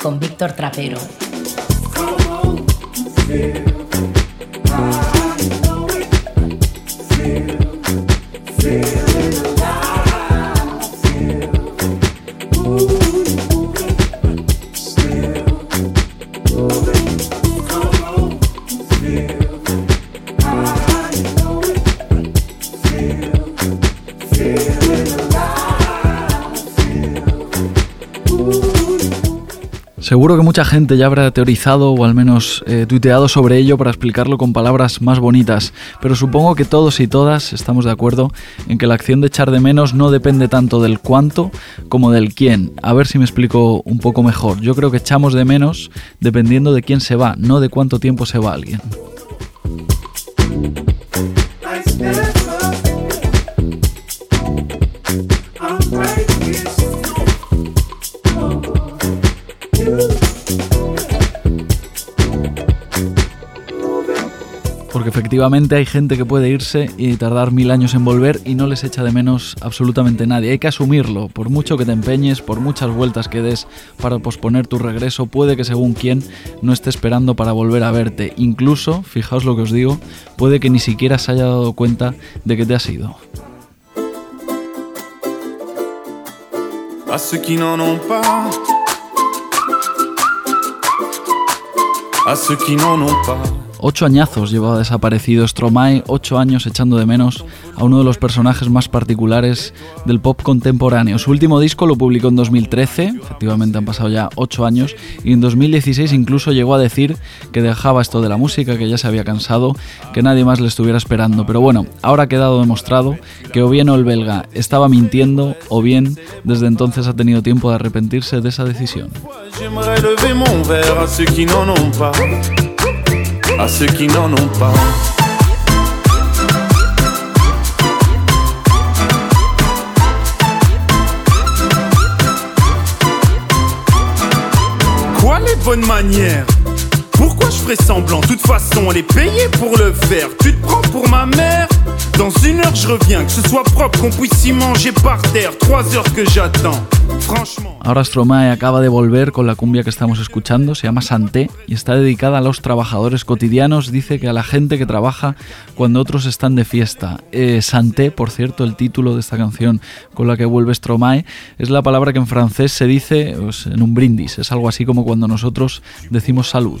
Con Víctor Trapero. Seguro que mucha gente ya habrá teorizado o al menos eh, tuiteado sobre ello para explicarlo con palabras más bonitas, pero supongo que todos y todas estamos de acuerdo en que la acción de echar de menos no depende tanto del cuánto como del quién. A ver si me explico un poco mejor. Yo creo que echamos de menos dependiendo de quién se va, no de cuánto tiempo se va alguien. Efectivamente hay gente que puede irse y tardar mil años en volver y no les echa de menos absolutamente nadie. Hay que asumirlo, por mucho que te empeñes, por muchas vueltas que des para posponer tu regreso, puede que según quién no esté esperando para volver a verte. Incluso, fijaos lo que os digo, puede que ni siquiera se haya dado cuenta de que te has ido. A ceux qui n'en ont pas. Ocho añazos llevaba desaparecido Stromae, ocho años echando de menos a uno de los personajes más particulares del pop contemporáneo. Su último disco lo publicó en 2013, efectivamente han pasado ya ocho años, y en 2016 incluso llegó a decir que dejaba esto de la música, que ya se había cansado, que nadie más le estuviera esperando. Pero bueno, ahora ha quedado demostrado que o bien el belga estaba mintiendo, o bien desde entonces ha tenido tiempo de arrepentirse de esa decisión. À ceux qui n'en ont pas. Quoi les bonnes manières? Pourquoi je ferais semblant? De toute façon, elle est payée pour le faire. Tu te prends pour ma mère? Dans une heure, je reviens. Que ce soit propre, qu'on puisse y manger par terre. Trois heures que j'attends. Ahora Stromae acaba de volver con la cumbia que estamos escuchando, se llama Santé y está dedicada a los trabajadores cotidianos. Dice que a la gente que trabaja cuando otros están de fiesta. Eh, Santé, por cierto, el título de esta canción con la que vuelve Stromae, es la palabra que en francés se dice pues, en un brindis. Es algo así como cuando nosotros decimos salud.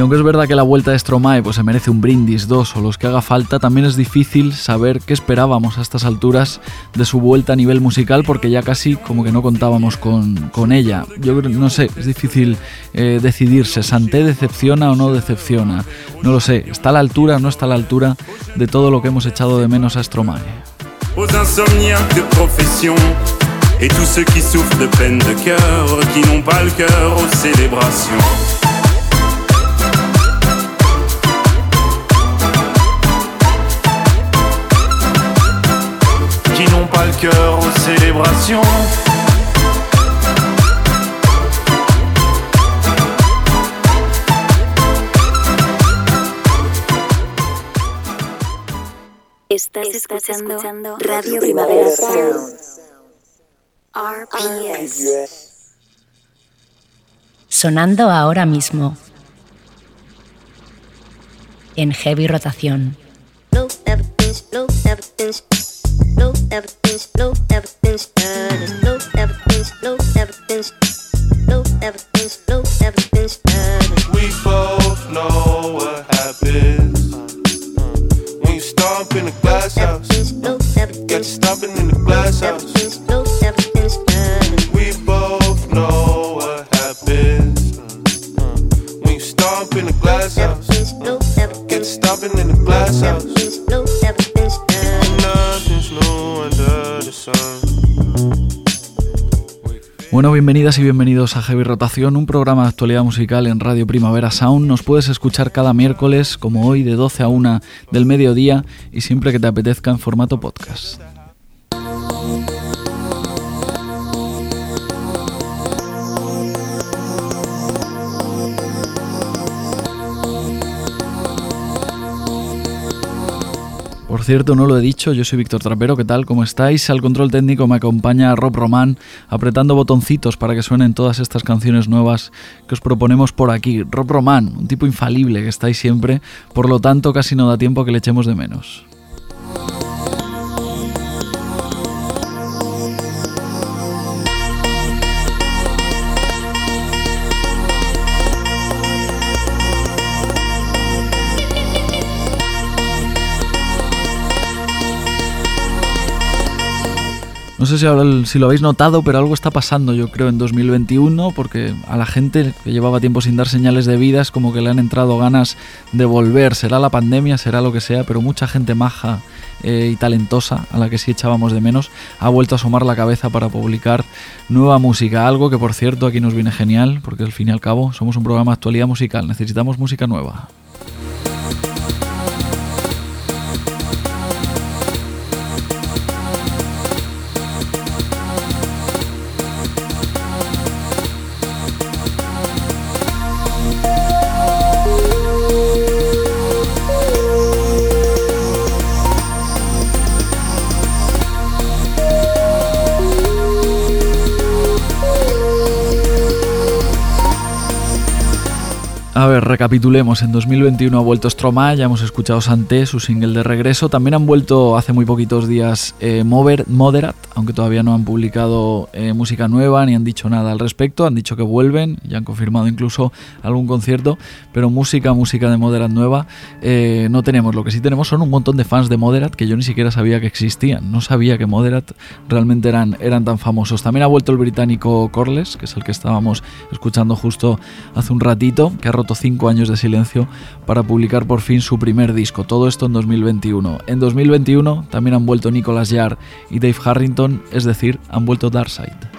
Aunque es verdad que la vuelta de Stromae pues, se merece un brindis, dos o los que haga falta, también es difícil saber qué esperábamos a estas alturas de su vuelta a nivel musical porque ya casi como que no contábamos con, ella. Yo no sé, es difícil eh, decidirse, ¿Santé decepciona o no decepciona? No lo sé, ¿está a la altura o no está a la altura de todo lo que hemos echado de menos a Stromae? de profesión et tous ceux qui souffrent de peine de cœur, qui n'ont pas le cœur aux célébrations. Cœur aux célébrations. Estás, Estás escuchando, escuchando Radio Primavera Sound. RPS. Sonando ahora mismo. En heavy rotación. Low evidence, low evidence. no evidence, no evidence, no evidence, no evidence, no evidence, no evidence. We both know what happens when you stomp in a glass house. Get stopping in Bueno, bienvenidas y bienvenidos a Heavy Rotación, un programa de actualidad musical en Radio Primavera Sound. Nos puedes escuchar cada miércoles, como hoy, de 12 a 1 del mediodía y siempre que te apetezca en formato podcast. Por cierto, no lo he dicho, yo soy Víctor Trapero, ¿qué tal? ¿Cómo estáis? Al control técnico me acompaña Rob Román, apretando botoncitos para que suenen todas estas canciones nuevas que os proponemos por aquí. Rob Román, un tipo infalible que estáis siempre, por lo tanto casi no da tiempo que le echemos de menos. No sé si, si, lo habéis notado, pero algo está pasando, yo creo, en 2021, porque a la gente que llevaba tiempo sin dar señales de vida es como que le han entrado ganas de volver. Será la pandemia, será lo que sea, pero mucha gente maja eh, y talentosa, a la que sí echábamos de menos, ha vuelto a asomar la cabeza para publicar nueva música. Algo que, por cierto, aquí nos viene genial, porque al fin y al cabo somos un programa de actualidad musical, necesitamos música nueva. A ver, recapitulemos. En 2021 ha vuelto Stromae, ya hemos escuchado Santé, su single de regreso. También han vuelto hace muy poquitos días eh, Mover, Moderat, aunque todavía no han publicado eh, música nueva ni han dicho nada al respecto. Han dicho que vuelven, ya han confirmado incluso algún concierto, pero música, música de Moderat nueva eh, no tenemos. Lo que sí tenemos son un montón de fans de Moderat que yo ni siquiera sabía que existían. No sabía que Moderat realmente eran, eran tan famosos. También ha vuelto el británico Corles, que es el que estábamos escuchando justo hace un ratito, que ha roto cinco años de silencio para publicar por fin su primer disco. Todo esto en 2021. En 2021 también han vuelto Nicholas Jarre y Dave Harrington, es decir, han vuelto Darkside.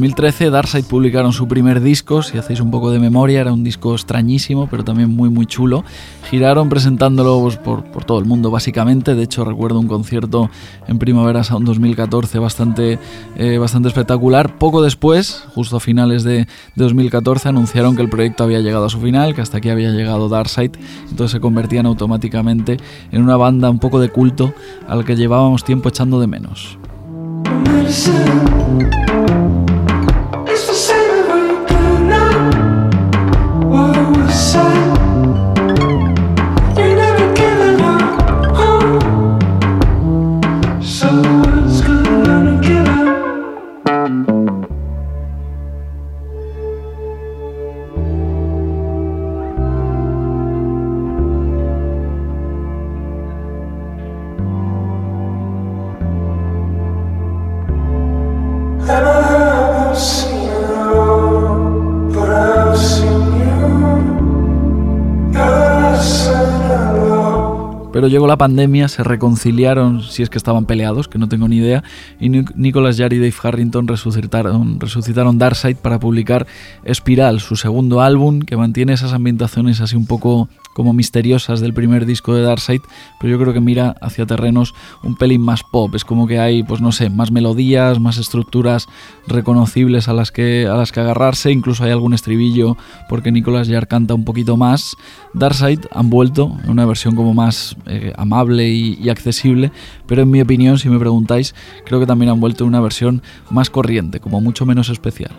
2013 Darkside publicaron su primer disco, si hacéis un poco de memoria, era un disco extrañísimo, pero también muy muy chulo. Giraron presentándolo pues, por, por, todo el mundo básicamente, de hecho recuerdo un concierto en Primavera Sound 2014 bastante, eh, bastante espectacular. Poco después, justo a finales de, de, 2014, anunciaron que el proyecto había llegado a su final, que hasta aquí había llegado Darkside, entonces se convertían automáticamente en una banda un poco de culto al que llevábamos tiempo echando de menos. Pero llegó la pandemia, se reconciliaron, si es que estaban peleados, que no tengo ni idea, y Nicholas Jarre y Dave Harrington resucitaron, resucitaron Darkside para publicar Espiral, su segundo álbum, que mantiene esas ambientaciones así un poco como misteriosas del primer disco de Darkside, pero yo creo que mira hacia terrenos un pelín más pop, es como que hay, pues no sé, más melodías, más estructuras reconocibles a las que, a las que agarrarse, incluso hay algún estribillo porque Nicolas Jarre canta un poquito más. Darkside han vuelto en una versión como más eh, amable y, y, accesible, pero en mi opinión, si me preguntáis, creo que también han vuelto una versión más corriente, como mucho menos especial.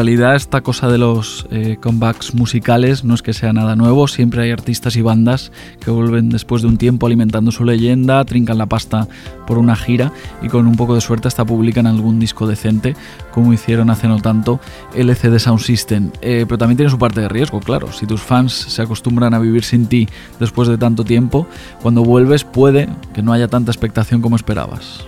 Realidad esta cosa de los eh, comebacks musicales no es que sea nada nuevo, siempre hay artistas y bandas que vuelven después de un tiempo alimentando su leyenda, trincan la pasta por una gira y con un poco de suerte hasta publican algún disco decente, como hicieron hace no tanto LCD Sound System. Eh, pero también tiene su parte de riesgo, claro, si tus fans se acostumbran a vivir sin ti después de tanto tiempo, cuando vuelves puede que no haya tanta expectación como esperabas.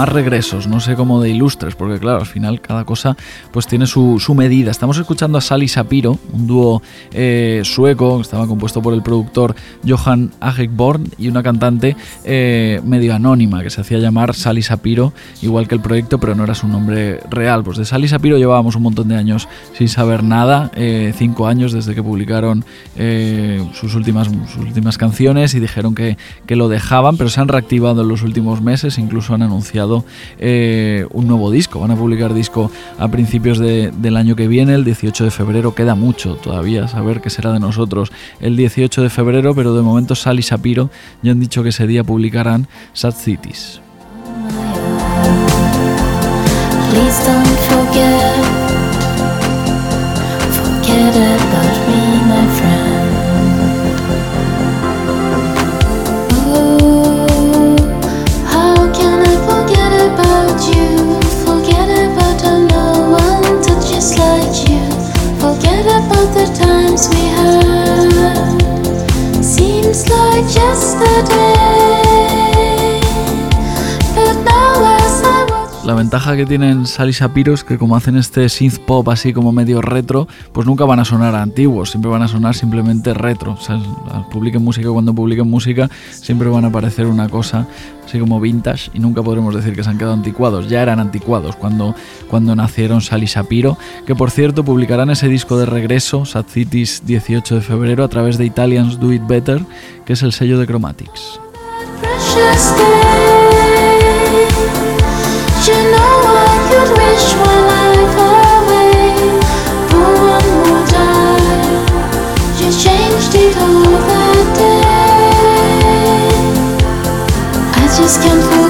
Más regresos, no sé cómo de ilustres, porque claro, al final cada cosa pues tiene su, medida. Estamos escuchando a Sally Sapiro, un dúo eh, sueco que estaba compuesto por el productor Johan Agekborn y una cantante eh, medio anónima que se hacía llamar Sally Sapiro, igual que el proyecto, pero no era su nombre real. Pues de Sally Sapiro llevábamos un montón de años sin saber nada, eh, cinco años desde que publicaron sus, últimas, sus últimas canciones y dijeron que, que lo dejaban, pero se han reactivado en los últimos meses, incluso han anunciado eh, un nuevo disco. Van a publicar disco a principios del año que viene, el 18 de febrero. Queda mucho todavía saber qué será de nosotros el 18 de febrero, pero de momento Sally y Sapiro ya han dicho que ese día publicarán Sad Cities. La ventaja que tienen Sally Sapiro es que como hacen este synth pop así como medio retro, pues nunca van a sonar antiguos, siempre van a sonar simplemente retro. O publiquen música cuando publiquen música, siempre van a aparecer una cosa así como vintage y nunca podremos decir que se han quedado anticuados. Ya eran anticuados cuando, cuando nacieron Sally Sapiro, que por cierto publicarán ese disco de regreso, Sad Cities 18 de febrero, a través de Italians Do It Better, que es el sello de Chromatics. Just can't forget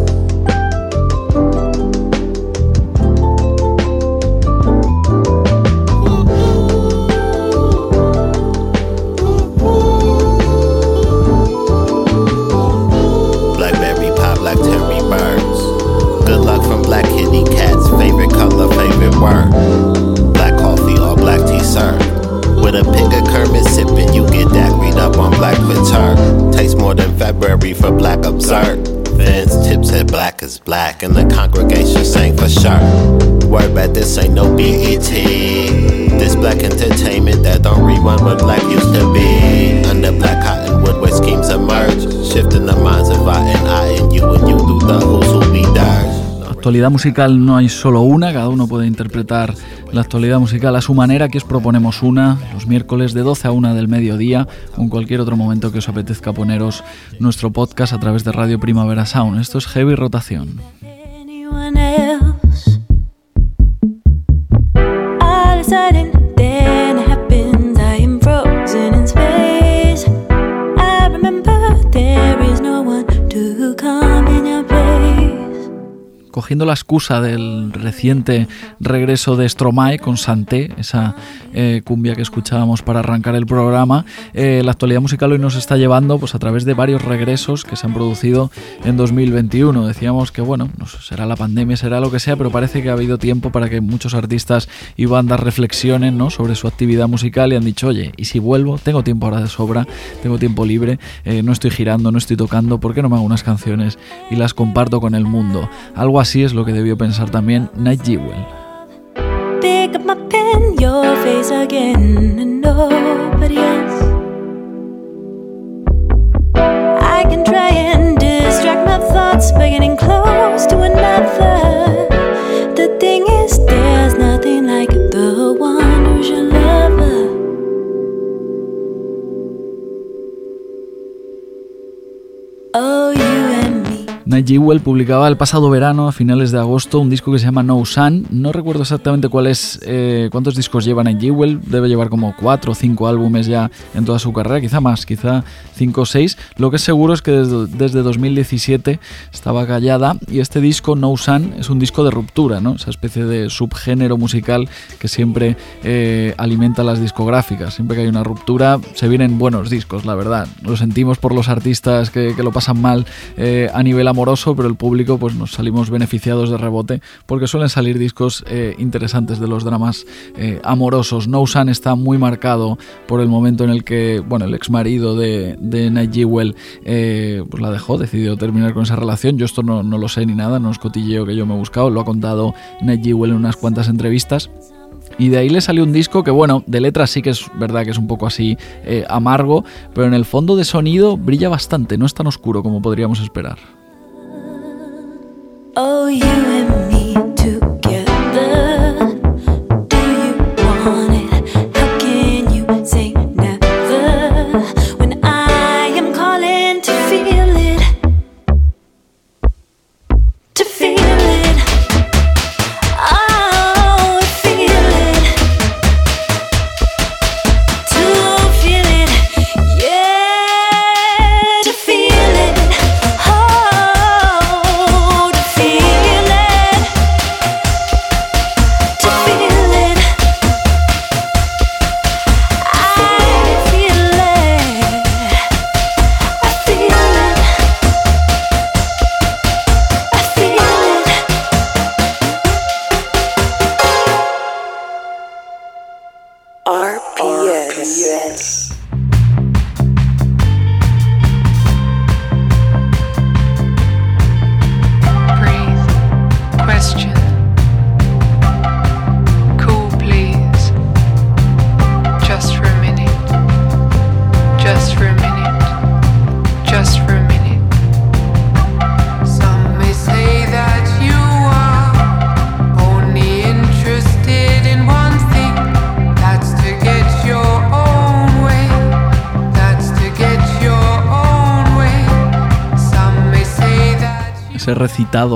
Black and the congregation sang for sure. Word back, this ain't no BET. This black entertainment that don't rerun what black used to be. Under black where schemes emerge, shifting the minds of I and I and you you the actualidad musical no hay solo una, cada uno puede interpretar la actualidad musical a su manera. Aquí os proponemos una los miércoles de 12 a 1 del mediodía o en cualquier otro momento que os apetezca poneros nuestro podcast a través de Radio Primavera Sound. Esto es Heavy Rotación. anyone cogiendo la excusa del reciente regreso de Stromae con Santé, esa eh, cumbia que escuchábamos para arrancar el programa, eh, la actualidad musical hoy nos está llevando pues, a través de varios regresos que se han producido en 2021. Decíamos que, bueno, no será la pandemia, será lo que sea, pero parece que ha habido tiempo para que muchos artistas y bandas reflexionen ¿no? sobre su actividad musical y han dicho, oye, y si vuelvo, tengo tiempo ahora de sobra, tengo tiempo libre, eh, no estoy girando, no estoy tocando, ¿por qué no me hago unas canciones y las comparto con el mundo? Algo así es lo que debió pensar también Night Jewel. Pick up my pen, your face again, and nobody else. I can try and distract my thoughts by getting close to another. The thing is, there's nothing like the one who's your lover. Oh, Jewel publicaba el pasado verano, a finales de agosto, un disco que se llama No Sun. No recuerdo exactamente cuál es, eh, cuántos discos lleva Night Jewel. Debe llevar como cuatro o cinco álbumes ya en toda su carrera, quizá más, quizá cinco o seis. Lo que es seguro es que desde, 2017 estaba callada y este disco No Sun es un disco de ruptura, ¿no? Esa especie de subgénero musical que siempre eh, alimenta las discográficas. Siempre que hay una ruptura se vienen buenos discos, la verdad. Lo sentimos por los artistas que, lo pasan mal eh, a nivel amor pero el público pues nos salimos beneficiados de rebote porque suelen salir discos eh, interesantes de los dramas eh, amorosos. No Sun está muy marcado por el momento en el que, bueno, el ex marido de, de Night Jewel eh, pues la dejó, decidió terminar con esa relación. Yo esto no, no lo sé ni nada, no es cotilleo que yo me he buscado, lo ha contado Night Jewel en unas cuantas entrevistas. Y de ahí le salió un disco que, bueno, de letras sí que es verdad que es un poco así amargo, pero en el fondo de sonido brilla bastante, no es tan oscuro como podríamos esperar. Oh, you and me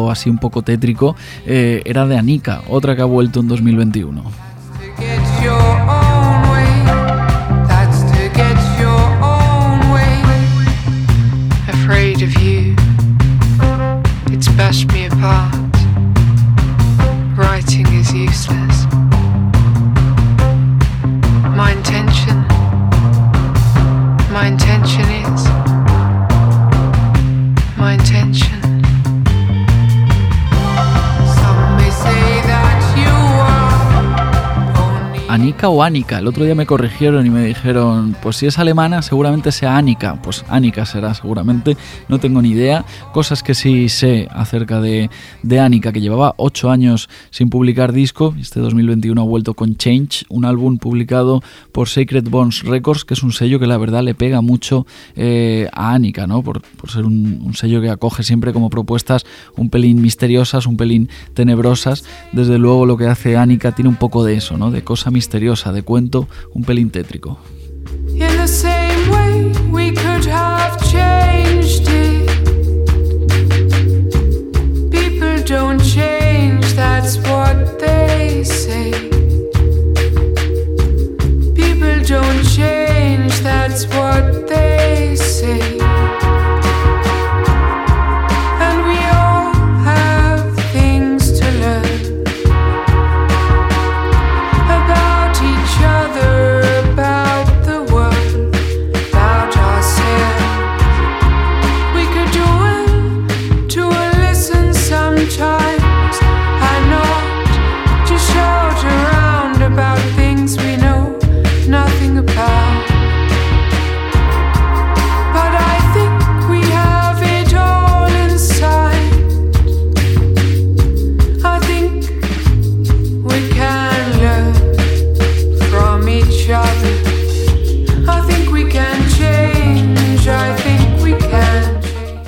Así un poco tétrico eh, era de Anika, otra que ha vuelto en 2021. O Annika. El otro día me corrigieron y me dijeron, pues si es alemana, seguramente sea Annika. Pues Annika será seguramente, no tengo ni idea. Cosas que sí sé acerca de, de Annika, que llevaba ocho años sin publicar disco. Este 2021 ha vuelto con Change, un álbum publicado por Sacred Bones Records, que es un sello que la verdad le pega mucho eh, a Annika, ¿no? Por, ser un, sello que acoge siempre como propuestas un pelín misteriosas, un pelín tenebrosas. Desde luego lo que hace Annika tiene un poco de eso, ¿no? De cosa misteriosa, de cuento, un pelín tétrico. In the same way we could have changed it. People don't change, that's what they say. People don't change, that's what they say.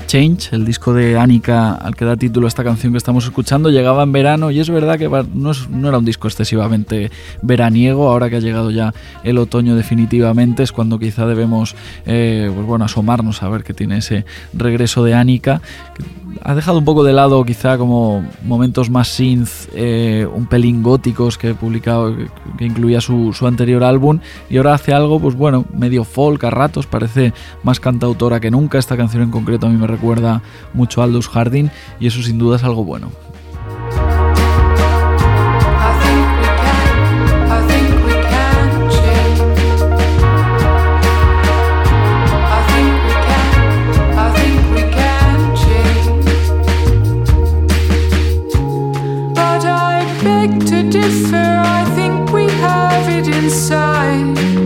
Change, el disco de Annika al que da título esta canción que estamos escuchando, llegaba en verano y es verdad que no, era un disco excesivamente veraniego, ahora que ha llegado ya el otoño definitivamente es cuando quizá debemos eh, pues bueno, asomarnos a ver qué tiene ese regreso de Annika ha dejado un poco de lado quizá como momentos más synth, eh, un pelín góticos que publicado, que, incluía su, su, anterior álbum, y ahora hace algo, pues bueno, medio folk a ratos, parece más cantautora que nunca. Esta canción en concreto a mí me recuerda mucho a Aldous Harding, y eso sin duda es algo bueno. beg to differ. I think we have it inside.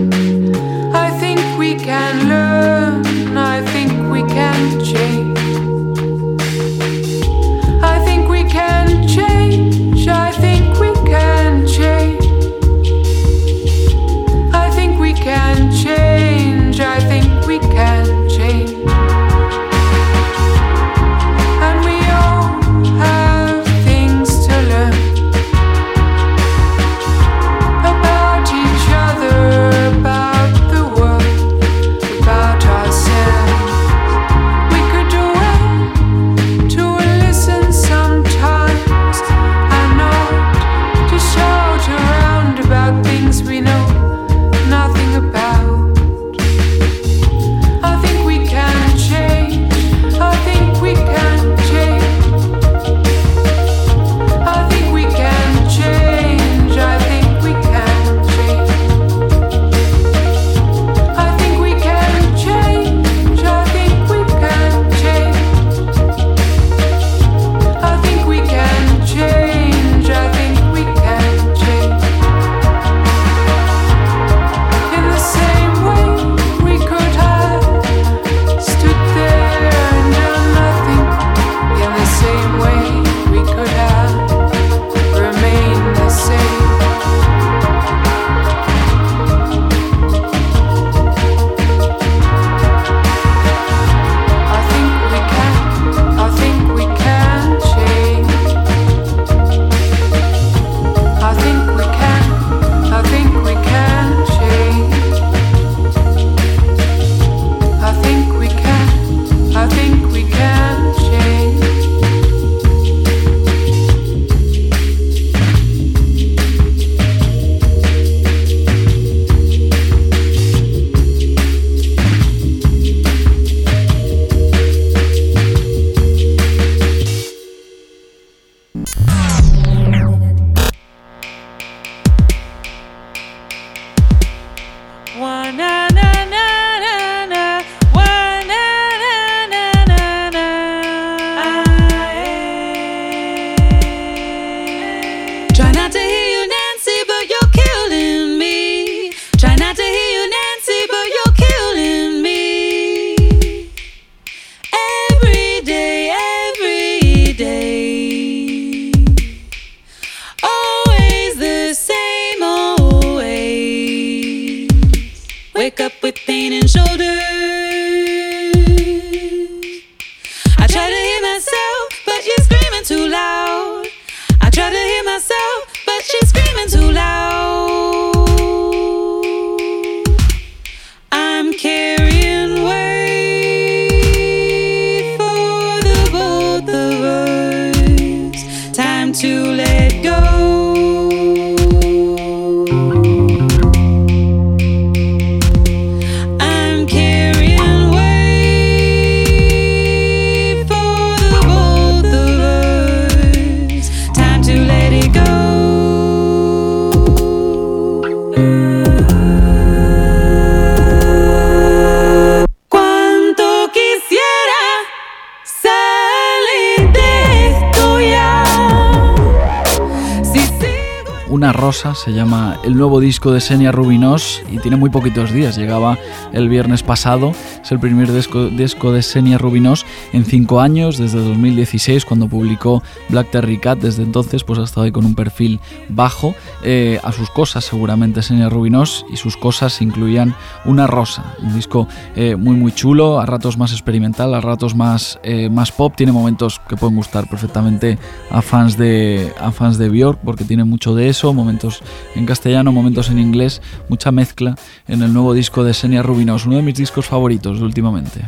Se llama el nuevo disco de Senia Rubinos y tiene muy poquitos días. Llegaba el viernes pasado. Es el primer disco, disco de Senia Rubinos en cinco años, desde 2016, cuando publicó Black Terry Cat. Desde entonces, pues ha estado ahí con un perfil bajo. Eh, a sus cosas, seguramente Senia Rubinos, y sus cosas incluían Una Rosa, un disco eh, muy, muy chulo, a ratos más experimental, a ratos más, eh, más pop. Tiene momentos que pueden gustar perfectamente a fans de, a fans de Björk, porque tiene mucho de eso momentos en castellano, momentos en inglés, mucha mezcla en el nuevo disco de Senia Rubinos, uno de mis discos favoritos últimamente.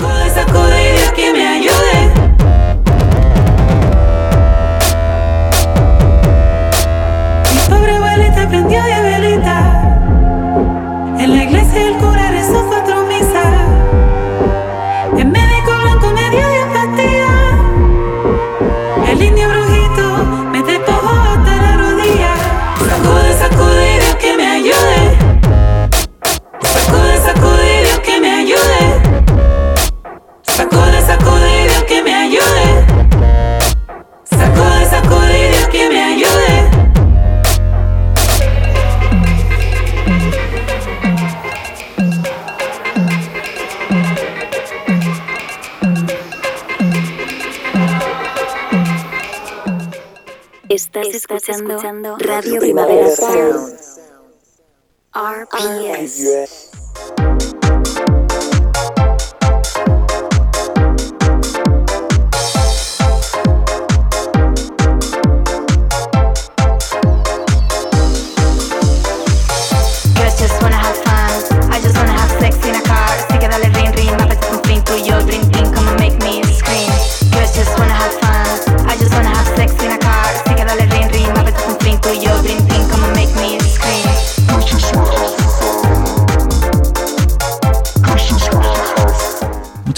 En Estás, escuchando, Radio Primavera Sound. RPS. Girls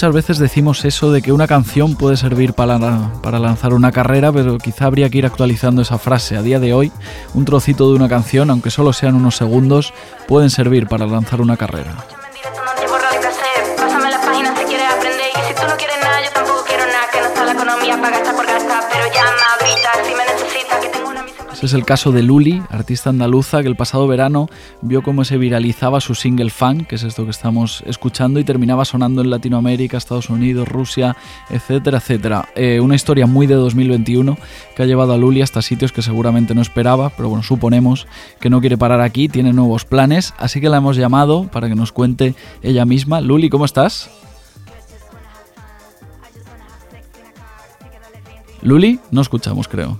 Muchas veces decimos eso de que una canción puede servir para, para lanzar una carrera, pero quizá habría que ir actualizando esa frase. A día de hoy, un trocito de una canción, aunque solo sean unos segundos, pueden servir para lanzar una carrera. Es el caso de Luli, artista andaluza que el pasado verano vio cómo se viralizaba su single Fan, que es esto que estamos escuchando, y terminaba sonando en Latinoamérica, Estados Unidos, Rusia, etcétera, etcétera. Eh, una historia muy de 2021 que ha llevado a Luli hasta sitios que seguramente no esperaba, pero bueno, suponemos que no quiere parar aquí, tiene nuevos planes, así que la hemos llamado para que nos cuente ella misma. Luli, ¿cómo estás? Luli, no escuchamos, creo.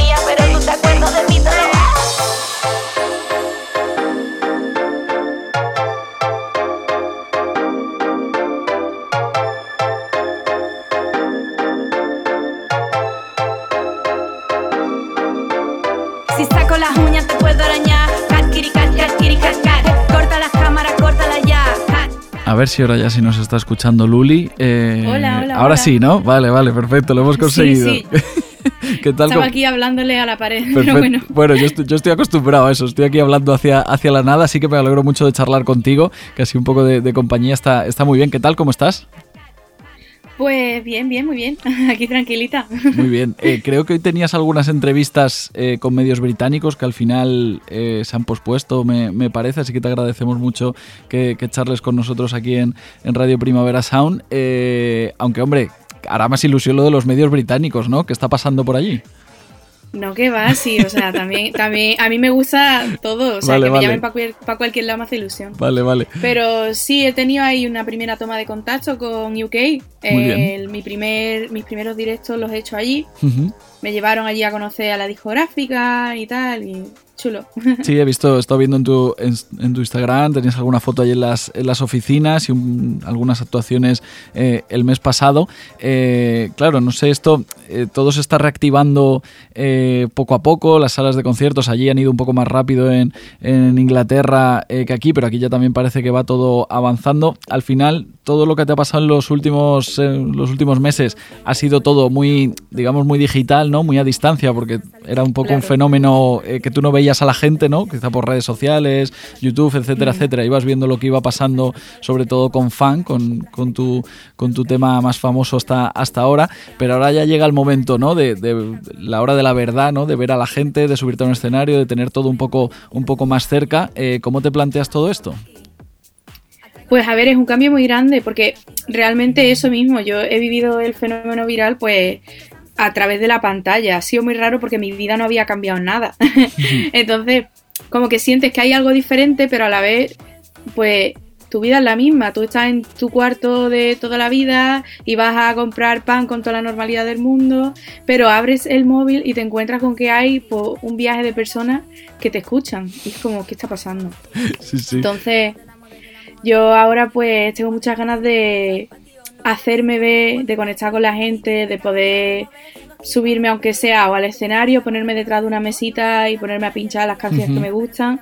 A ver si ahora ya sí nos está escuchando Luli. Eh, Hola, hola, Ahora hola. sí, ¿no? Vale, vale, perfecto, lo hemos conseguido. sí. ¿Qué tal? Estaba ¿Cómo- aquí hablándole a la pared, pero bueno. yo, estoy, yo estoy acostumbrado a eso, estoy aquí hablando hacia, hacia la nada, así que me alegro mucho de charlar contigo, que así un poco de, de compañía está, está muy bien. ¿Qué tal? ¿Cómo estás? Pues bien, bien, muy bien. Aquí tranquilita. Muy bien. Eh, creo que hoy tenías algunas entrevistas eh, con medios británicos que al final eh, se han pospuesto, me, me parece, así que te agradecemos mucho que, que charles con nosotros aquí en, en Radio Primavera Sound. Aunque, hombre, hará más ilusión lo de los medios británicos, ¿no? ¿Qué está pasando por allí? No, que va, sí, o sea, también, también a mí me gusta todo, o sea, Vale, que vale. me llamen para cualquier, pa' cualquier lado me hace ilusión. Vale, vale. Pero sí, he tenido ahí una primera toma de contacto con UK. bien. Mi primer, mis primeros directos los he hecho allí. Me llevaron allí a conocer a la discográfica y tal, y chulo. Sí, he visto, he estado viendo en tu, en, en tu Instagram, tenías alguna foto ahí en las, en las oficinas y un- algunas actuaciones eh, el mes pasado. Eh, claro, no sé, esto eh, todo se está reactivando poco a poco, las salas de conciertos allí han ido un poco más rápido en, en Inglaterra que aquí, pero aquí ya también parece que va todo avanzando. Al final, todo lo que te ha pasado en los últimos, los últimos meses ha sido todo muy, digamos, muy digital, ¿no? Muy a distancia, porque era un poco un fenómeno que tú no veías a la gente, ¿no? Quizá por redes sociales, YouTube, etcétera, etcétera. Ibas viendo lo que iba pasando, sobre todo con fan, con, con, tu, con tu tema más famoso hasta, hasta ahora. Pero ahora ya llega el momento, ¿no? De, de la hora de la verdad, ¿no? De ver a la gente, de subirte a un escenario, de tener todo un poco, un poco más cerca. Eh, ¿Cómo te planteas todo esto? Pues a ver, es un cambio muy grande porque realmente eso mismo, yo he vivido el fenómeno viral pues a través de la pantalla. Ha sido muy raro porque mi vida no había cambiado nada. Entonces, como que sientes que hay algo diferente, pero a la vez, pues tu vida es la misma. Tú estás en tu cuarto de toda la vida y vas a comprar pan con toda la normalidad del mundo, pero abres el móvil y te encuentras con que hay pues, un viaje de personas que te escuchan. Y es como, ¿qué está pasando? Sí, sí. Entonces, yo ahora pues tengo muchas ganas de hacerme ver, de conectar con la gente, de poder subirme aunque sea o al escenario, ponerme detrás de una mesita y ponerme a pinchar las canciones que me gustan.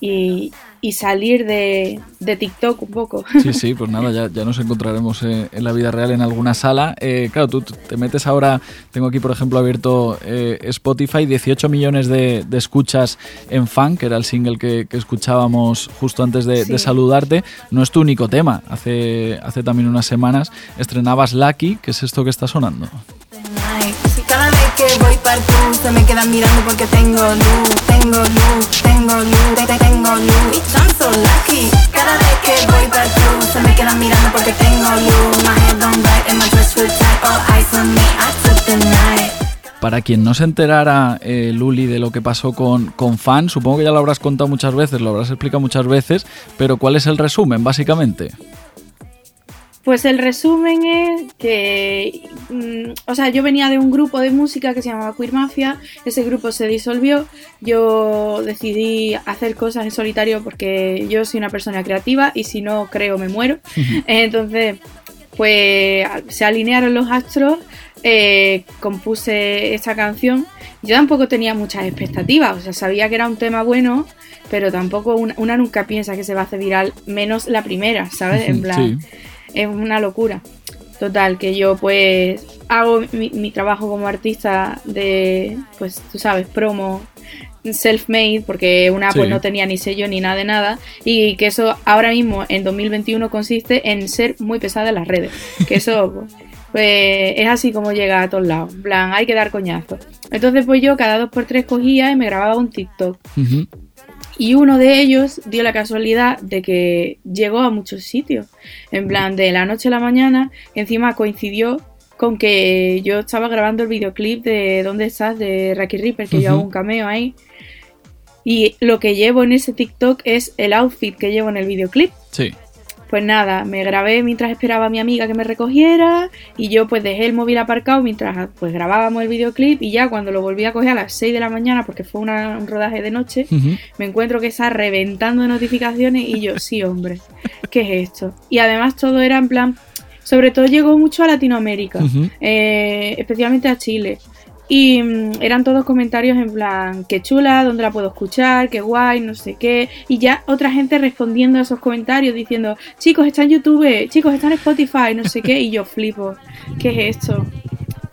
Y, y salir de, de TikTok un poco. Sí, sí, pues nada, ya, ya nos encontraremos eh, en la vida real en alguna sala. Eh, claro, tú tú te metes ahora, tengo aquí por ejemplo abierto eh, Spotify, 18 millones de, de escuchas en fan, que era el single que, que escuchábamos justo antes de, Sí. de saludarte. No es tu único tema, hace, hace también unas semanas estrenabas Lucky, que es esto que está sonando. Cada vez que voy para tú se me quedan mirando porque tengo luz, tengo luz, tengo luz, te- te- tengo luz. Bitch, I'm so lucky. Cada vez que voy para tú se me quedan mirando porque tengo luz. My head on right and my dress feel tight. All eyes on me, I took the night. Para quien no se enterara, eh, Luli, de lo que pasó con, con Fan, supongo que ya lo habrás contado muchas veces, lo habrás explicado muchas veces, pero ¿cuál es el resumen, básicamente? Pues el resumen es que, mm, o sea, yo venía de un grupo de música que se llamaba Queer Mafia, ese grupo se disolvió, yo decidí hacer cosas en solitario porque yo soy una persona creativa y si no creo me muero. Entonces, pues se alinearon los astros, eh, compuse esta canción. Yo tampoco tenía muchas expectativas, o sea, sabía que era un tema bueno, pero tampoco una, una nunca piensa que se va a hacer viral, menos la primera, ¿sabes? En plan, Sí. Es una locura. Total, que yo pues hago mi, mi trabajo como artista de, pues tú sabes, promo self-made, porque una Sí. pues no tenía ni sello ni nada de nada, y que eso ahora mismo en 2021 consiste en ser muy pesada en las redes, que eso pues, pues, es así como llega a todos lados, en plan, hay que dar coñazo. Entonces pues yo cada dos por tres cogía y me grababa un TikTok. Y uno de ellos dio la casualidad de que llegó a muchos sitios. En plan, de la noche a la mañana, encima coincidió con que yo estaba grabando el videoclip de ¿Dónde estás? de Rocky Reaper, que yo hago un cameo ahí. Y lo que llevo en ese TikTok es el outfit que llevo en el videoclip. Sí. Pues nada, me grabé mientras esperaba a mi amiga que me recogiera y yo pues dejé el móvil aparcado mientras pues grabábamos el videoclip y ya cuando lo volví a coger a las 6 de la mañana porque fue una- un rodaje de noche, me encuentro que está reventando de notificaciones y yo, sí, hombre, ¿qué es esto? Y además todo era en plan, sobre todo llegó mucho a Latinoamérica, eh, especialmente a Chile. Y mm, eran todos comentarios en plan, qué chula, dónde la puedo escuchar, qué guay, no sé qué. Y ya otra gente respondiendo a esos comentarios diciendo, chicos, está en YouTube, chicos, está en Spotify, no sé qué. Y yo flipo, ¿qué es esto?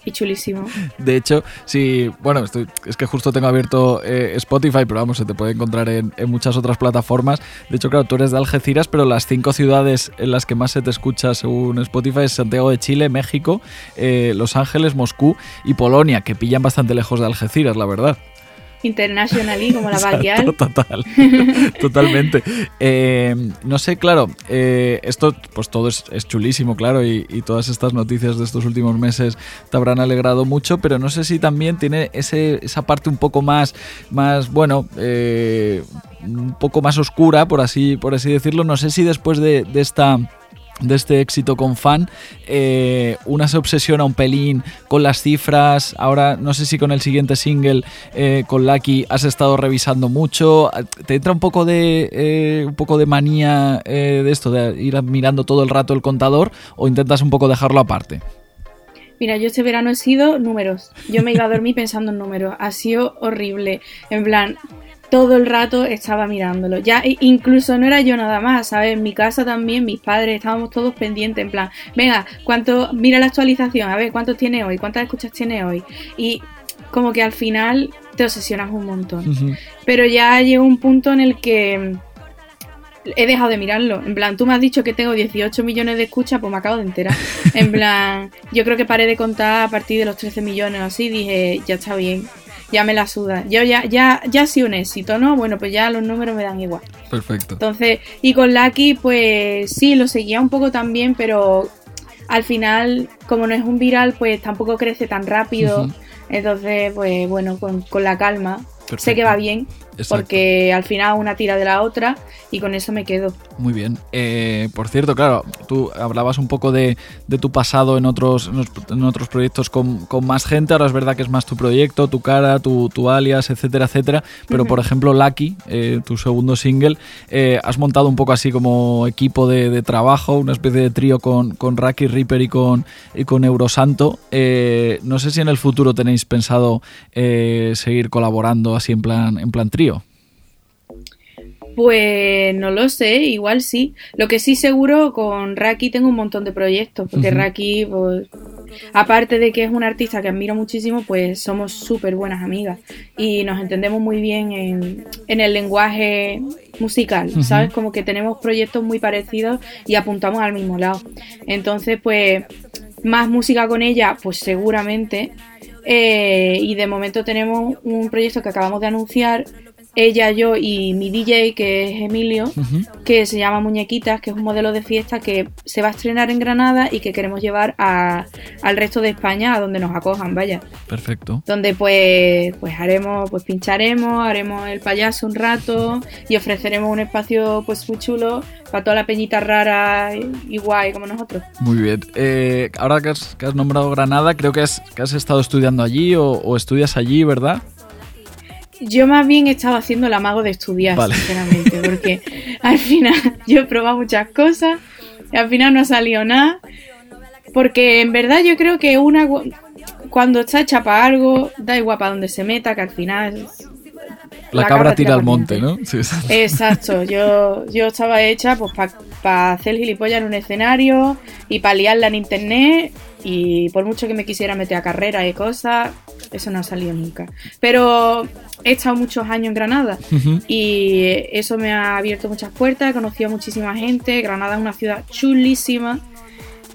Y chulísimo. De hecho, sí, bueno, estoy, es que justo tengo abierto eh, Spotify, pero vamos, se te puede encontrar en, muchas otras plataformas. De hecho, claro, tú eres de Algeciras, pero las cinco ciudades en las que más se te escucha según Spotify es Santiago de Chile, México, eh, Los Ángeles, Moscú y Polonia, que pillan bastante lejos de Algeciras, la verdad. Internationally como la Backyard. Total, totalmente. Eh, no sé, claro, eh, esto pues todo es, es chulísimo, claro, y, y todas estas noticias de estos últimos meses te habrán alegrado mucho, pero no sé si también tiene ese, esa parte un poco más, más bueno, eh, un poco más oscura, por así, por así decirlo. No sé si después de, de esta de este éxito con fan, eh, una se obsesiona un pelín con las cifras, ahora no sé si con el siguiente single, eh, con Lucky, has estado revisando mucho, te entra un poco de, eh, un poco de manía de esto, de ir mirando todo el rato el contador, o intentas un poco dejarlo aparte. Mira, yo este verano he sido números. Yo me iba a dormir pensando en números. Ha sido horrible. En plan, todo el rato estaba mirándolo. Ya incluso no era yo nada más, ¿sabes? En mi casa también, mis padres, estábamos todos pendientes, en plan, venga, ¿cuánto, mira la actualización, a ver, ¿cuántos tiene hoy? ¿Cuántas escuchas tiene hoy? Y como que al final te obsesionas un montón. Pero ya llegó un punto en el que he dejado de mirarlo. En plan, tú me has dicho que tengo 18 millones de escuchas, pues me acabo de enterar. En plan, yo creo que paré de contar a partir de los 13 millones o así, dije, ya está bien, ya me la suda. Yo ya, ya, ya ha sido un éxito, ¿no? Bueno, pues ya los números me dan igual. Perfecto. Entonces, y con Lucky, pues sí, lo seguía un poco también, pero al final, como no es un viral, pues tampoco crece tan rápido. Entonces, pues bueno, con, con la calma. Sé que va bien, Exacto. porque al final una tira de la otra y con eso me quedo. Muy bien. Eh, por cierto, claro, tú hablabas un poco de, de tu pasado en otros, en os- en otros proyectos con, con más gente. Ahora es verdad que es más tu proyecto, tu cara, tu, tu alias, etcétera, etcétera. Pero, por ejemplo, Lucky, eh, tu segundo single, eh, has montado un poco así como equipo de, de trabajo, una especie de trío con, con Raki Reaper y con, y con Eurosanto. No sé si en el futuro tenéis pensado seguir colaborando así en plan, en plan trío. Pues no lo sé, igual sí. Lo que sí seguro con Raki tengo un montón de proyectos, porque. Raki, pues, aparte de que es un artista que admiro muchísimo, pues somos súper buenas amigas y nos entendemos muy bien en, en el lenguaje musical. ¿sabes? Como que tenemos proyectos muy parecidos y apuntamos al mismo lado. Entonces, pues, más música con ella, pues seguramente. Eh, y de momento tenemos un proyecto que acabamos de anunciar, ella, yo y mi DJ, que es Emilio, que se llama Muñequitas, que es un modelo de fiesta que se va a estrenar en Granada y que queremos llevar a- al resto de España a donde nos acojan, vaya. Perfecto. Donde pues, pues haremos, pues pincharemos, haremos el payaso un rato y ofreceremos un espacio pues muy chulo para toda la peñita rara y, y guay como nosotros. Muy bien. Eh, ahora que has, que has nombrado Granada, creo que has, que has estado estudiando allí o, o estudias allí, ¿verdad? Yo más bien he estado haciendo el amago de estudiar, Vale. sinceramente, porque al final yo he probado muchas cosas y al final no ha salido nada. Porque en verdad yo creo que una cuando está hecha para algo, da igual para donde se meta, que al final La, cabra, tira al monte, ¿no? Sí, sí. Exacto, yo, yo estaba hecha pues para hacer gilipollas en un escenario y para liarla en internet y por mucho que me quisiera meter a carrera y cosas, eso no ha salido nunca. Pero he estado muchos años en Granada y eso me ha abierto muchas puertas, he conocido a muchísima gente, Granada es una ciudad chulísima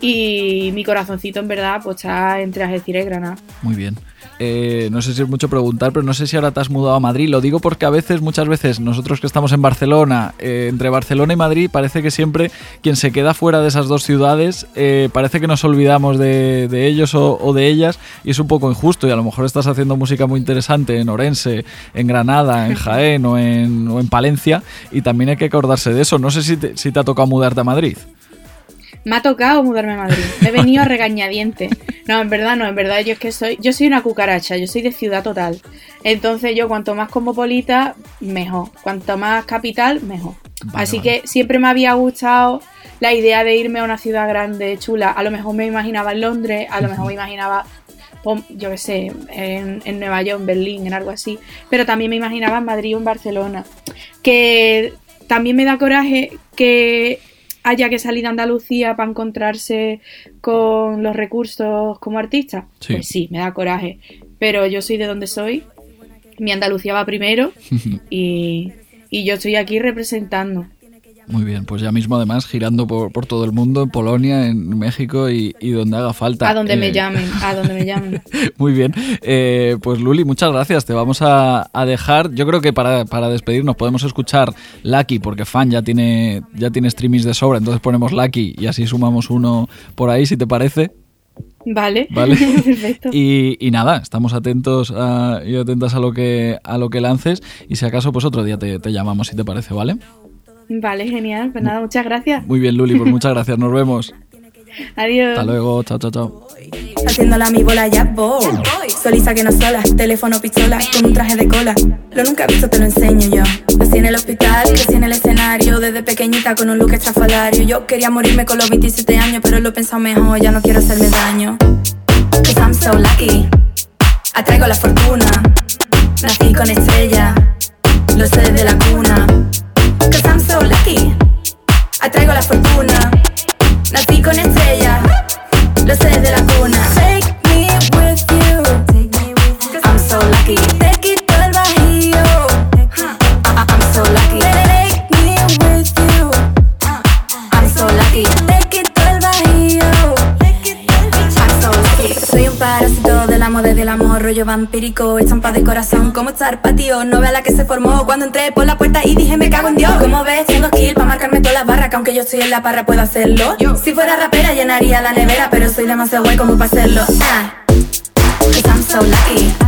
y mi corazoncito en verdad pues está entre Algeciras y Granada. Muy bien. Eh, no sé si es mucho preguntar, pero no sé si ahora te has mudado a Madrid. Lo digo porque a veces, muchas veces, nosotros que estamos en Barcelona, eh, entre Barcelona y Madrid, parece que siempre quien se queda fuera de esas dos ciudades, eh, parece que nos olvidamos de, de ellos o, o de ellas y es un poco injusto. Y a lo mejor estás haciendo música muy interesante en Orense, en Granada, en Jaén o en, o en Palencia y también hay que acordarse de eso. No sé si te, si te ha tocado mudarte a Madrid. Me ha tocado mudarme a Madrid. Me he venido a regañadiente. No, en verdad no, en verdad yo es que soy, yo soy una cucaracha, yo soy de ciudad total. Entonces yo cuanto más cosmopolita, mejor. Cuanto más capital, mejor. Vale, Así vale. que siempre me había gustado la idea de irme a una ciudad grande, chula. A lo mejor me imaginaba en Londres, a lo mejor me imaginaba, yo qué sé, en, en Nueva York, en Berlín, en algo así. Pero también me imaginaba en Madrid o en Barcelona. Que también me da coraje que haya que salir de Andalucía para encontrarse con los recursos como artista. Sí. Pues sí, me da coraje. Pero yo soy de donde soy. Mi Andalucía va primero y, y yo estoy aquí representando. Muy bien, pues ya mismo además girando por, por todo el mundo, en Polonia, en México y, y donde haga falta. A donde me Eh, llamen, a donde me llamen. Muy bien, Eh, pues Luli, muchas gracias. Te vamos a, a dejar. Yo creo que para, para despedirnos podemos escuchar Lucky, porque fan ya tiene, ya tiene streamings de sobra, entonces ponemos Lucky y así sumamos uno por ahí, si te parece. Vale, Vale. perfecto. Y, y nada, estamos atentos a- y atentas a lo que a lo que lances y si acaso pues otro día te, te llamamos si te parece, ¿vale? Vale, genial. Pues nada, muchas gracias. Muy bien, Luli, pues muchas gracias, nos vemos. Adiós. Hasta luego, chao, chao, chao. Haciéndola mi bola ya voy. Solisa que no sola, teléfono pistola con un traje de cola. Lo nunca visto, te lo enseño yo. Nací en el hospital, crecí en el escenario. Desde pequeñita con un look estrafalario. Yo quería morirme con los 27 años, pero lo he pensado mejor, ya no quiero hacerme daño. Cause I'm so lucky. Atraigo la fortuna. Nací con estrella. Lo sé desde la cuna. Rollo vampírico, estampa de corazón, como estar patio, no vea la que se formó cuando entré por la puerta y dije me cago en Dios. Como ves, tengo skill para marcarme todas las barras, que aunque yo estoy en la parra puedo hacerlo. Si fuera rapera llenaría la nevera, pero soy demasiado guay como para hacerlo. Ah. Cause I'm so lucky.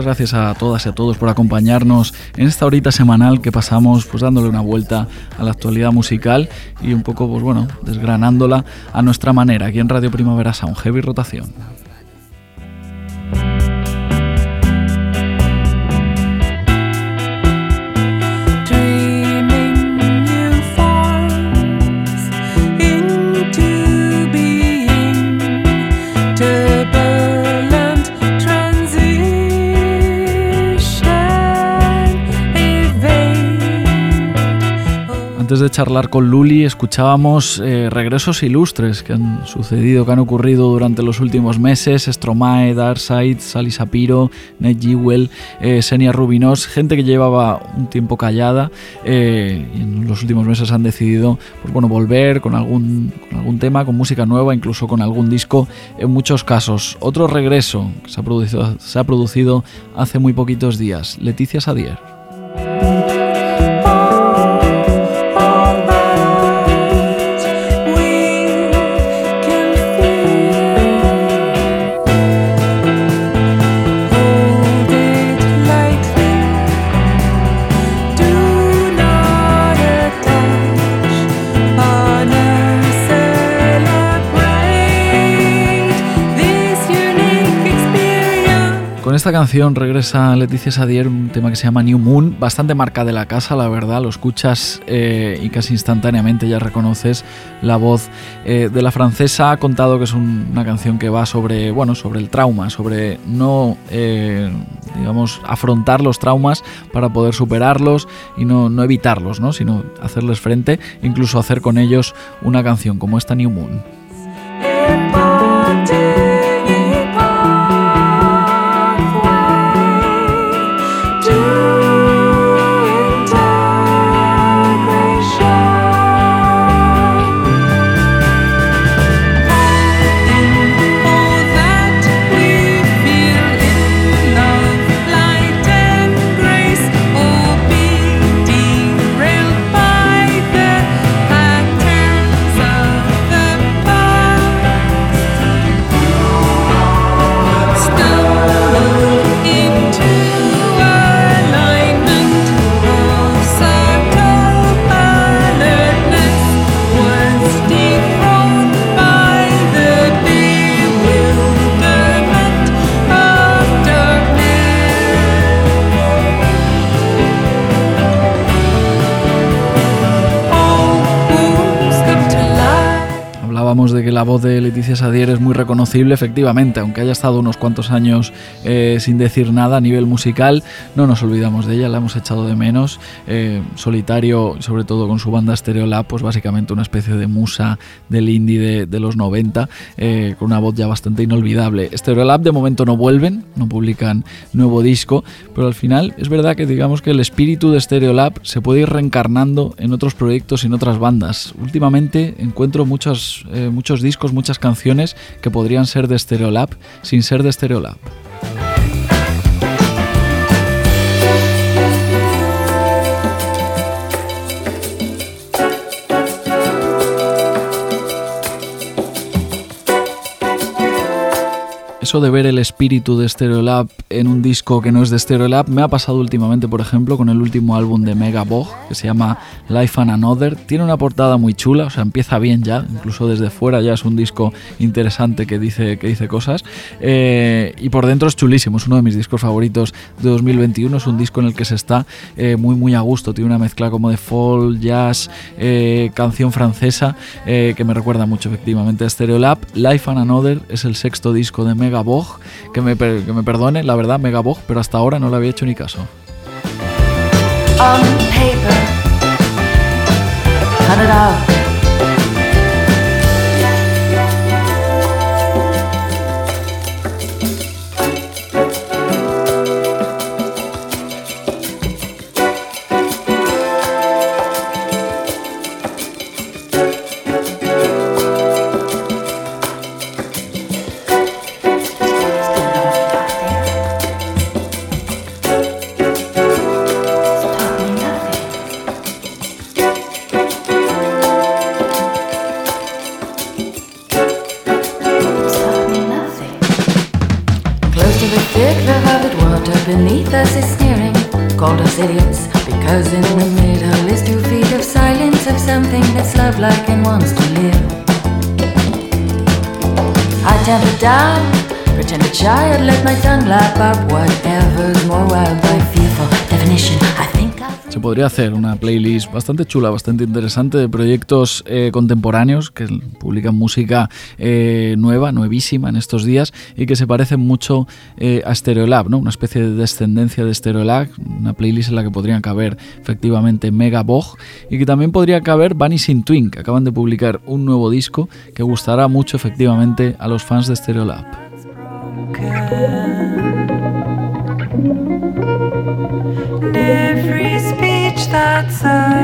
Muchas gracias a todas y a todos por acompañarnos en esta horita semanal que pasamos pues dándole una vuelta a la actualidad musical y un poco pues bueno, desgranándola a nuestra manera aquí en Radio Primavera Sound Heavy Rotación. Antes de charlar con Luli escuchábamos eh, regresos ilustres que han sucedido, que han ocurrido durante los últimos meses. Stromae, Darkseid, Sally Sapiro, Ned Jewel, eh, Senia Rubinos, gente que llevaba un tiempo callada eh, y en los últimos meses han decidido pues, bueno, volver con algún, con algún tema, con música nueva, incluso con algún disco en muchos casos. Otro regreso que se ha producido, se ha producido hace muy poquitos días, Leticia Sadier. Con esta canción regresa Leticia Sadier, un tema que se llama New Moon, bastante marca de la casa, la verdad, lo escuchas eh, y casi instantáneamente ya reconoces la voz eh, de la francesa. Ha contado que es una canción que va sobre, bueno, sobre el trauma, sobre no, eh, digamos, afrontar los traumas para poder superarlos y no, no evitarlos, ¿no? sino hacerles frente, incluso hacer con ellos una canción como esta New Moon. La voz de Leticia Sadier es muy reconocible, efectivamente, aunque haya estado unos cuantos años eh, sin decir nada a nivel musical, no nos olvidamos de ella, la hemos echado de menos. Eh, solitario, sobre todo con su banda Stereolab, pues básicamente una especie de musa del indie de, los 90, eh, con una voz ya bastante inolvidable. Stereolab de momento no vuelven, no publican nuevo disco, pero al final es verdad que digamos que el espíritu de Stereolab se puede ir reencarnando en otros proyectos y en otras bandas. Últimamente encuentro muchas muchos discos, muchas canciones que podrían ser de Stereolab sin ser de Stereolab. Eso de ver el espíritu de Stereolab en un disco que no es de Stereolab me ha pasado últimamente, por ejemplo, con el último álbum de Mega Bog, que se llama Life and Another. Tiene una portada muy chula, o sea, empieza bien ya, incluso desde fuera ya es un disco interesante que dice, que dice cosas. Eh, y por dentro es chulísimo, es uno de mis discos favoritos de 2021. Es un disco en el que se está eh, muy, muy a gusto. Tiene una mezcla como de folk, jazz, eh, canción francesa, que me recuerda mucho efectivamente a Stereolab. Life and Another es el sexto disco de Mega Que me, que me perdone, la verdad, Megabog, pero hasta ahora no le había hecho ni caso. beneath us is sneering, called us idiots. Because in the middle is two feet of silence of something that's love like and wants to live. I temper down, pretend a child, let my tongue lap up whatever's more wild by fearful definition. I think. Se podría hacer una playlist bastante chula, bastante interesante de proyectos eh, contemporáneos que publican música eh, nueva, nuevísima en estos días y que se parecen mucho eh, a Stereolab, ¿no? una especie de descendencia de Stereolab, una playlist en la que podrían caber efectivamente Mega Bog y que también podría caber Vanishing Twin, que acaban de publicar un nuevo disco que gustará mucho efectivamente a los fans de Stereolab.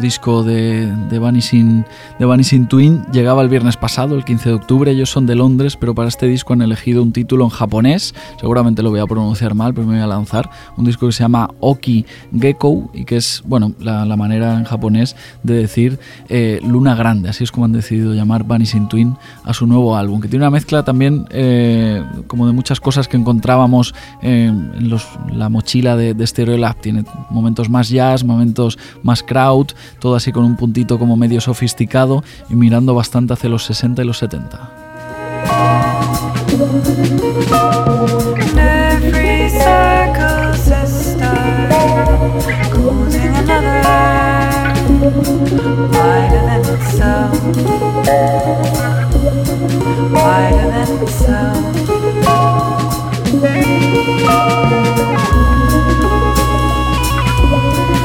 disco de, de, Vanishing, de Vanishing Twin llegaba el viernes pasado, el 15 de octubre. Ellos son de Londres, pero para este disco han elegido un título en japonés. Seguramente lo voy a pronunciar mal, pero me voy a lanzar. Un disco que se llama Oki Gecko y que es, bueno, la, manera en japonés de decir eh, Luna Grande. Así es como han decidido llamar Vanishing Twin a su nuevo álbum, que tiene una mezcla también eh, como de muchas cosas que encontrábamos en los, la mochila de, de Stereolab. Tiene momentos más jazz, momentos más crowd, todo así con un puntito como medio sofisticado y mirando bastante hacia los 60 y los 70. Música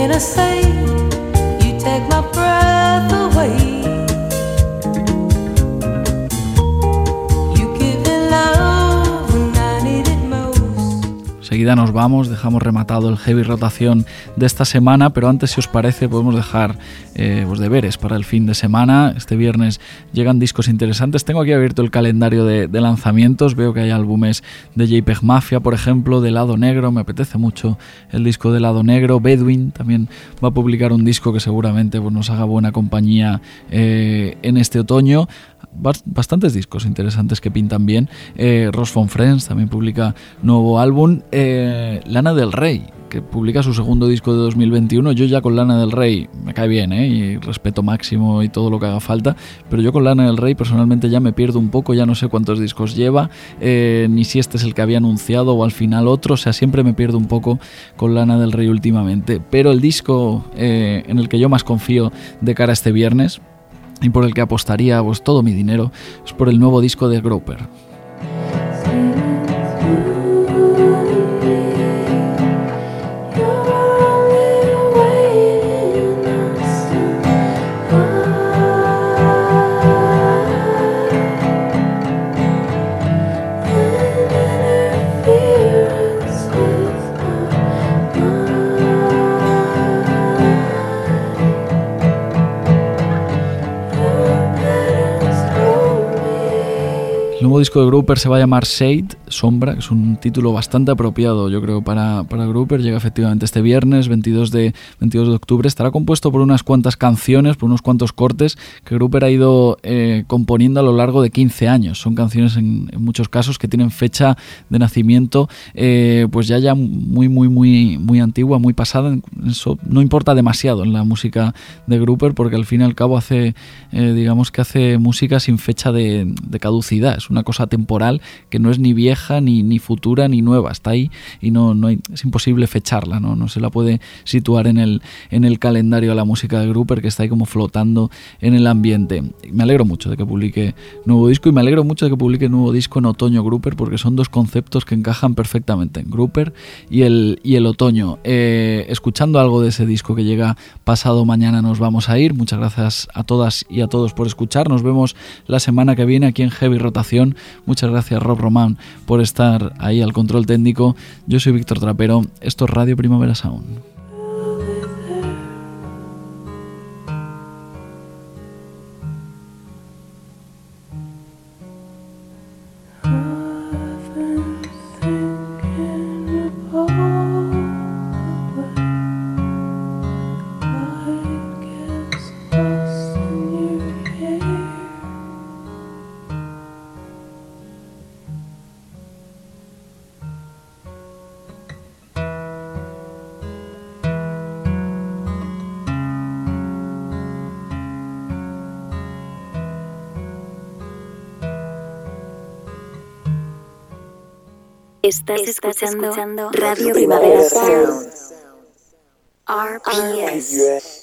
in a say, you take my breath. Nos vamos, dejamos rematado el heavy rotación de esta semana, pero antes, si os parece, podemos dejar eh, pues deberes para el fin de semana. Este viernes llegan discos interesantes. Tengo aquí abierto el calendario de, lanzamientos. Veo que hay álbumes de JPEG Mafia, por ejemplo, de Lado Negro. Me apetece mucho el disco de Lado Negro. Bedouin también va a publicar un disco que seguramente pues, nos haga buena compañía eh, en este otoño bastantes discos interesantes que pintan bien. Eh, Ross von Friends también publica nuevo álbum. Eh, Lana del Rey, que publica su segundo disco de 2021. Yo ya con Lana del Rey me cae bien, ¿eh? y respeto máximo y todo lo que haga falta, pero yo con Lana del Rey personalmente ya me pierdo un poco, ya no sé cuántos discos lleva, eh, ni si este es el que había anunciado o al final otro, o sea, siempre me pierdo un poco con Lana del Rey últimamente. Pero el disco en el que yo más confío de cara a este viernes, y por el que apostaría todo mi dinero es por el nuevo disco de Groper. Disco de Grouper se va a llamar Shade, Sombra, que es un título bastante apropiado, yo creo, para, para Grouper. Llega efectivamente este viernes, 22 de, 22 de octubre. Estará compuesto por unas cuantas canciones, por unos cuantos cortes que Grouper ha ido eh, componiendo a lo largo de 15 años. Son canciones en, muchos casos que tienen fecha de nacimiento, eh, pues ya ya muy, muy, muy, muy antigua, muy pasada. Eso no importa demasiado en la música de Grouper porque al fin y al cabo hace, eh, digamos que hace música sin fecha de caducidad. Es una cosa temporal que no es ni vieja, ni, ni futura, ni nueva. Está ahí y no, no hay, es imposible fecharla, ¿no? no se la puede situar en el, en el calendario a la música de Grouper que está ahí como flotando en el ambiente. Me alegro mucho de que publique nuevo disco y me alegro mucho de que publique nuevo disco en otoño Grouper porque son dos conceptos que encajan perfectamente, Grouper y el, y el otoño. Eh, escuchando algo de ese disco que llega pasado mañana nos vamos a ir. Muchas gracias a todas y a todos por escuchar. Nos vemos la semana que viene aquí en Heavy Rotación. Muchas gracias Rob Román por estar ahí al control técnico. Yo soy Víctor Trapero, esto es Radio Primavera Sound. Estás, escuchando, Radio Primavera Sound. RPS.